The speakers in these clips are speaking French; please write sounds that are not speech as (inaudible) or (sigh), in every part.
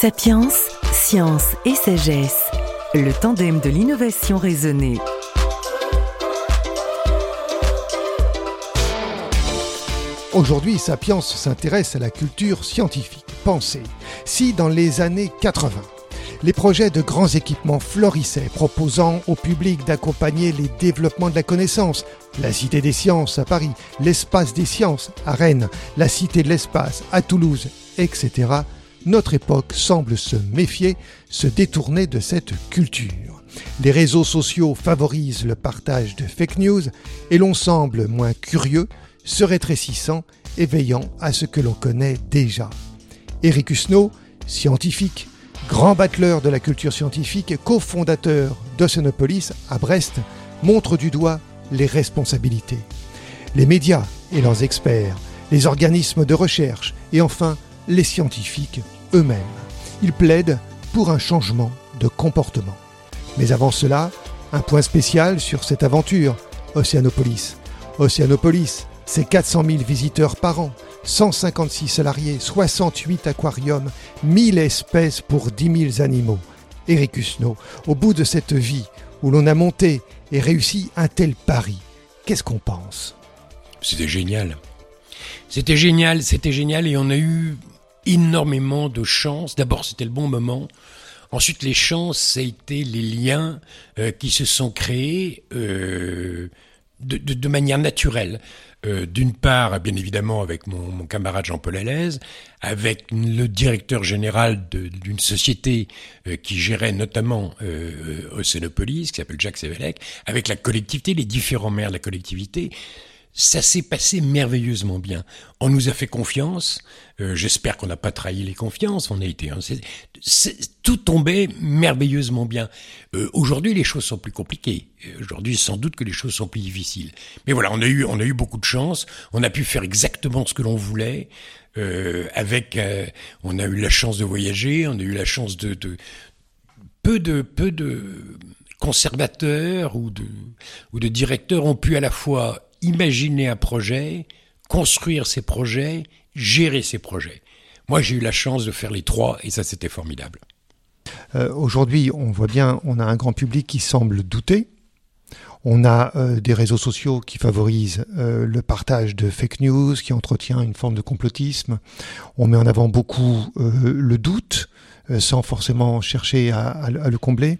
Sapiens, science et sagesse, le tandem de l'innovation raisonnée. Aujourd'hui, Sapiens s'intéresse à la culture scientifique. Pensez, si dans les années 80, les projets de grands équipements florissaient, proposant au public d'accompagner les développements de la connaissance, la Cité des sciences à Paris, l'Espace des sciences à Rennes, la Cité de l'espace à Toulouse, etc., notre époque semble se méfier, se détourner de cette culture. Les réseaux sociaux favorisent le partage de fake news et l'on semble moins curieux, se rétrécissant et veillant à ce que l'on connaît déjà. Eric Husneau, scientifique, grand battleur de la culture scientifique et cofondateur d'Oceanopolis à Brest, montre du doigt les responsabilités. Les médias et leurs experts, les organismes de recherche et enfin les scientifiques eux-mêmes. Ils plaident pour un changement de comportement. Mais avant cela, un point spécial sur cette aventure, Océanopolis. Océanopolis, c'est 400 000 visiteurs par an, 156 salariés, 68 aquariums, 1000 espèces pour 10 000 animaux. Eric Husneau, au bout de cette vie où l'on a monté et réussi un tel pari, qu'est-ce qu'on pense? C'était génial. C'était génial, c'était génial et on a eu énormément de chance. D'abord, c'était le bon moment. Ensuite, les chances, ça a été les liens euh, qui se sont créés euh, de, manière naturelle. Euh, D'une part, bien évidemment, avec mon, camarade Jean-Paul Alaise, avec le directeur général d'une société qui gérait notamment Océanopolis, qui s'appelle Jacques Sévélec, avec la collectivité, les différents maires de la collectivité ça s'est passé merveilleusement bien. On nous a fait confiance. Euh, J'espère qu'on n'a pas trahi les confiances. On a été. Hein, tout tombait merveilleusement bien. Euh, Aujourd'hui, les choses sont plus compliquées. Aujourd'hui, sans doute que les choses sont plus difficiles. Mais voilà, on a eu, on a eu beaucoup de chance. On a pu faire exactement ce que l'on voulait. Euh, avec, euh, on a eu la chance de voyager. On a eu la chance de, de peu de, peu de conservateurs ou de, ou de directeurs ont pu à la fois imaginer un projet, construire ses projets, gérer ses projets. Moi, j'ai eu la chance de faire les trois et ça, c'était formidable. Euh, Aujourd'hui, on voit bien, on a un grand public qui semble douter. On a euh, des réseaux sociaux qui favorisent euh, le partage de fake news, qui entretient une forme de complotisme. On met en avant beaucoup euh, le doute, sans forcément chercher à, le combler.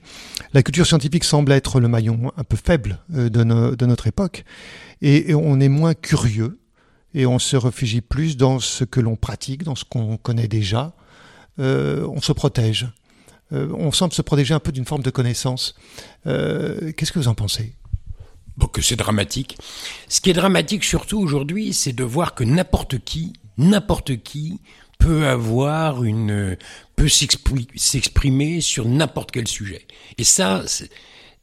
La culture scientifique semble être le maillon un peu faible de, no, de notre époque, et, on est moins curieux, et on se réfugie plus dans ce que l'on pratique, dans ce qu'on connaît déjà. On se protège. on semble se protéger un peu d'une forme de connaissance. Qu'est-ce que vous en pensez? Bon, que c'est dramatique. Ce qui est dramatique surtout aujourd'hui, c'est de voir que n'importe qui, n'importe qui peut avoir une peut s'exprimer sur n'importe quel sujet. Et ça,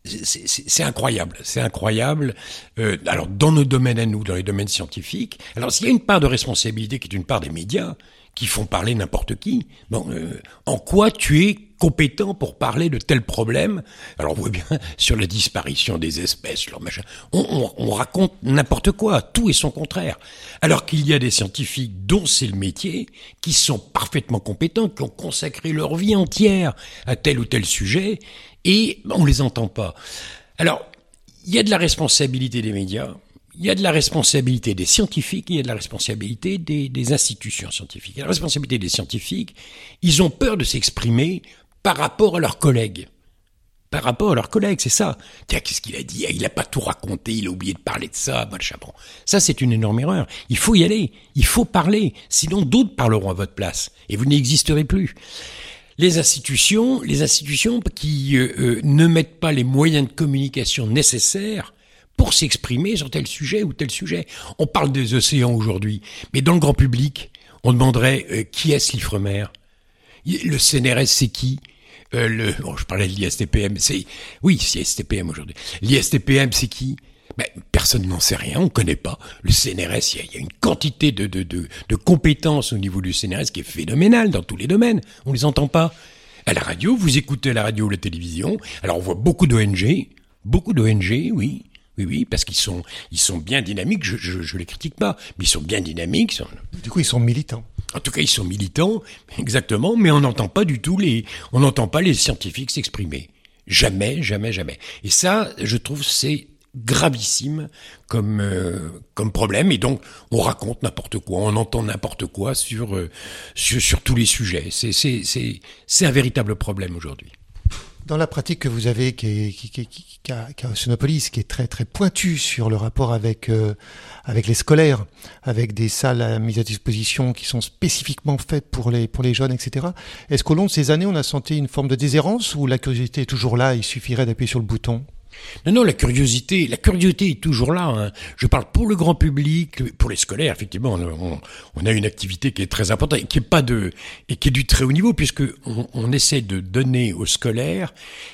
c'est incroyable, c'est incroyable. Euh, alors dans nos domaines à nous, dans les domaines scientifiques, alors s'il y a une part de responsabilité qui est une part des médias qui font parler n'importe qui, bon, euh, en quoi tu es compétent pour parler de tel problème. Alors on voit bien (laughs) sur la disparition des espèces, leur machin. On, on, on raconte n'importe quoi, tout et son contraire. Alors qu'il y a des scientifiques dont c'est le métier, qui sont parfaitement compétents, qui ont consacré leur vie entière à tel ou tel sujet, et on les entend pas. Alors, il y a de la responsabilité des médias, il y a de la responsabilité des scientifiques, il y a de la responsabilité des, des institutions scientifiques. La responsabilité des scientifiques, ils ont peur de s'exprimer par rapport à leurs collègues. Par rapport à leurs collègues, c'est ça. Tiens, qu'est-ce qu'il a dit? Il n'a pas tout raconté, il a oublié de parler de ça, machin. Ça c'est une énorme erreur. Il faut y aller, il faut parler, sinon d'autres parleront à votre place et vous n'existerez plus. Les institutions, les institutions qui euh, euh, ne mettent pas les moyens de communication nécessaires pour s'exprimer sur tel sujet ou tel sujet. On parle des océans aujourd'hui, mais dans le grand public, on demanderait euh, qui est ce l'Ifremer? Le CNRS, c'est qui? Euh, le, bon, je parlais de l'ISTPM, c'est, oui, c'est ISTPM aujourd'hui. L'ISTPM, c'est qui? Personne n'en sait rien, on ne connaît pas. Le CNRS, il y, a une quantité de, de, compétences au niveau du CNRS qui est phénoménale dans tous les domaines. On les entend pas. À la radio, vous écoutez la radio ou la télévision, alors on voit beaucoup d'ONG, beaucoup d'ONG, oui, Oui, oui, parce qu'ils sont, ils sont bien dynamiques. Je, je, je les critique pas, mais ils sont bien dynamiques. Du coup, ils sont militants. En tout cas, ils sont militants, exactement, mais on n'entend pas du tout les, on n'entend pas les scientifiques s'exprimer. Jamais, jamais, jamais. Et ça, je trouve, c'est gravissime comme euh, comme problème et donc on raconte n'importe quoi, on entend n'importe quoi sur, euh, sur sur tous les sujets. C'est c'est c'est c'est un véritable problème aujourd'hui. Dans la pratique que vous avez, qui est, qui, qui, qui, qui a, a qui est très très pointue sur le rapport avec euh, avec les scolaires, avec des salles à mise à disposition qui sont spécifiquement faites pour les pour les jeunes, etc. Est-ce qu'au long de ces années, on a senti une forme de déshérence ou la curiosité est toujours là, il suffirait d'appuyer sur le bouton? Non, non, la curiosité, la curiosité est toujours là. Hein. Je parle pour le grand public, pour les scolaires. Effectivement, on, a une activité qui est très importante et qui est pas de et qui est du très haut niveau, puisque on, on essaie de donner aux scolaires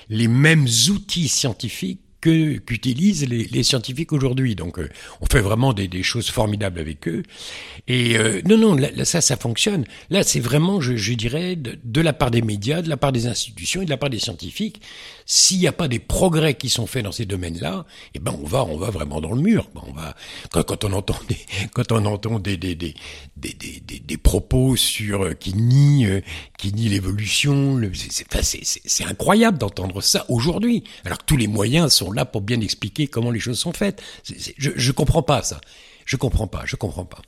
les mêmes outils scientifiques que qu'utilisent les, les, scientifiques aujourd'hui. Donc, euh, on fait vraiment des, des, choses formidables avec eux. Et euh, non, non, là, ça, ça fonctionne. Là, c'est vraiment, je, je dirais, de, de, la part des médias, de la part des institutions et de la part des scientifiques. S'il n'y a pas des progrès qui sont faits dans ces domaines-là, eh ben, on va, on va vraiment dans le mur. On va quand, quand on entend des, (laughs) quand on entend des des des des, des, des propos sur euh, qui nient euh, qui nient l'évolution, c'est incroyable d'entendre ça aujourd'hui. Alors que tous les moyens sont là pour bien expliquer comment les choses sont faites. je, je comprends pas ça. Je comprends pas. Je comprends pas.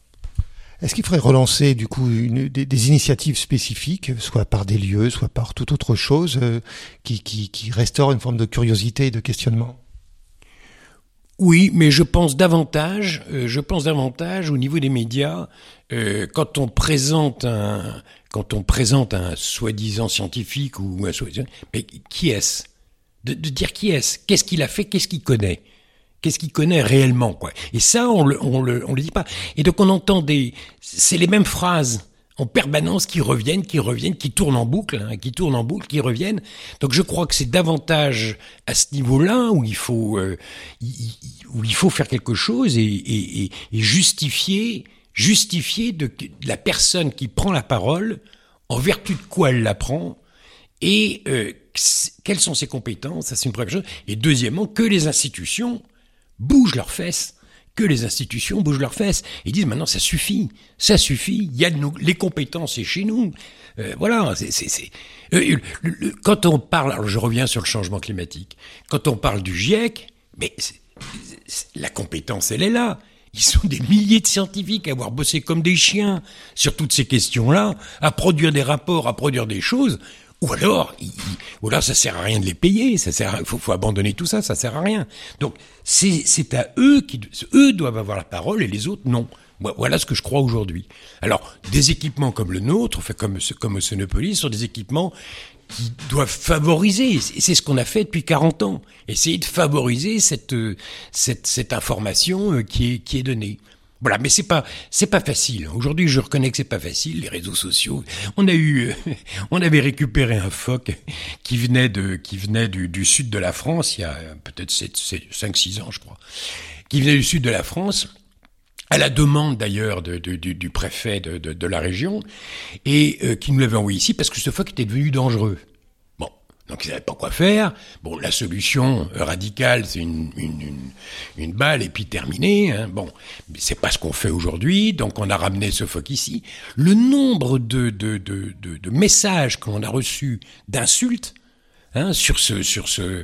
Est-ce qu'il faudrait relancer du coup une, des, des, initiatives spécifiques, soit par des lieux, soit par toute autre chose, euh, qui, qui, qui restaure une forme de curiosité et de questionnement? Oui, mais je pense davantage, euh, je pense davantage au niveau des médias, euh, quand on présente un, quand on présente un soi-disant scientifique ou un soi-disant, mais qui est-ce? De, de, dire qui est-ce, qu'est-ce qu'il a fait, qu'est-ce qu'il connaît. Qu'est-ce qu'il connaît réellement, quoi Et ça, on le, on le, on le dit pas. Et donc on entend des, c'est les mêmes phrases en permanence qui reviennent, qui reviennent, qui tournent en boucle, hein, qui tournent en boucle, qui reviennent. Donc je crois que c'est davantage à ce niveau-là où il faut, euh, où il faut faire quelque chose et, et, et justifier, justifier de, la personne qui prend la parole, en vertu de quoi elle la prend, et euh, quelles sont ses compétences, ça c'est une première chose. Et deuxièmement, que les institutions bougent leurs fesses, que les institutions bougent leurs fesses et disent maintenant ça suffit, ça suffit, y a les compétences c'est chez nous. Euh, voilà, euh, quand on parle, alors je reviens sur le changement climatique, quand on parle du GIEC, la compétence elle est là. Ils sont des milliers de scientifiques à avoir bossé comme des chiens sur toutes ces questions-là, à produire des rapports, à produire des choses. Ou alors, ou alors ça sert à rien de les payer, ça sert, faut, faut abandonner tout ça, ça sert à rien. Donc c'est à eux qui eux doivent avoir la parole et les autres non. Voilà ce que je crois aujourd'hui. Alors des équipements comme le nôtre, fait comme comme Sonopolis, sont des équipements qui doivent favoriser, c'est ce qu'on a fait depuis 40 ans, essayer de favoriser cette cette, cette information euh, qui est qui est donnée. Voilà, mais c'est pas c'est pas facile. Aujourd'hui, je reconnais que c'est pas facile. Les réseaux sociaux. On a eu, (laughs) on avait récupéré un phoque qui venait de qui venait du, sud de la France il y a peut-être 5 6 ans, je crois, qui venait du sud de la France à la demande d'ailleurs du, préfet de, de, la région, et euh, qui nous l'avait envoyé ici parce que ce phoque était devenu dangereux. Donc ils savaient pas quoi faire. Bon, la solution radicale, c'est une, une, une, une, balle et puis terminé. Hein. Bon, c'est pas ce qu'on fait aujourd'hui. Donc on a ramené ce phoque ici. Le nombre de, de, de, de, de messages qu'on a reçus d'insultes Hein, sur ce, sur ce,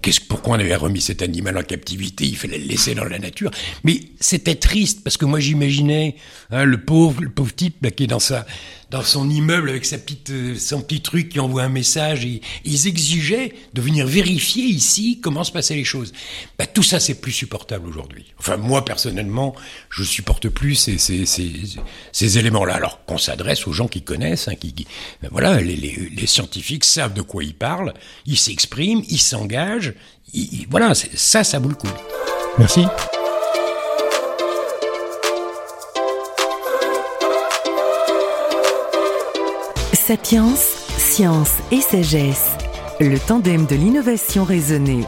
qu'est-ce, pourquoi on avait remis cet animal en captivité? Il fallait le laisser dans la nature. Mais c'était triste parce que moi j'imaginais hein, le pauvre, le pauvre type là, qui est dans sa, dans son immeuble avec sa petite, euh, son petit truc qui envoie un message. Et, ils exigeaient de venir vérifier ici comment se passaient les choses. Bah, tout ça, c'est plus supportable aujourd'hui. Enfin, moi, personnellement, je supporte plus ces, ces, ces, ces éléments-là. Alors qu'on s'adresse aux gens qui connaissent, hein, qui, voilà, les, les, les, scientifiques savent de quoi ils parlent, ils s'expriment, ils s'engagent. voilà, ça, ça vaut le coup. Merci. Sapiens, science et sagesse, le tandem de l'innovation raisonnée.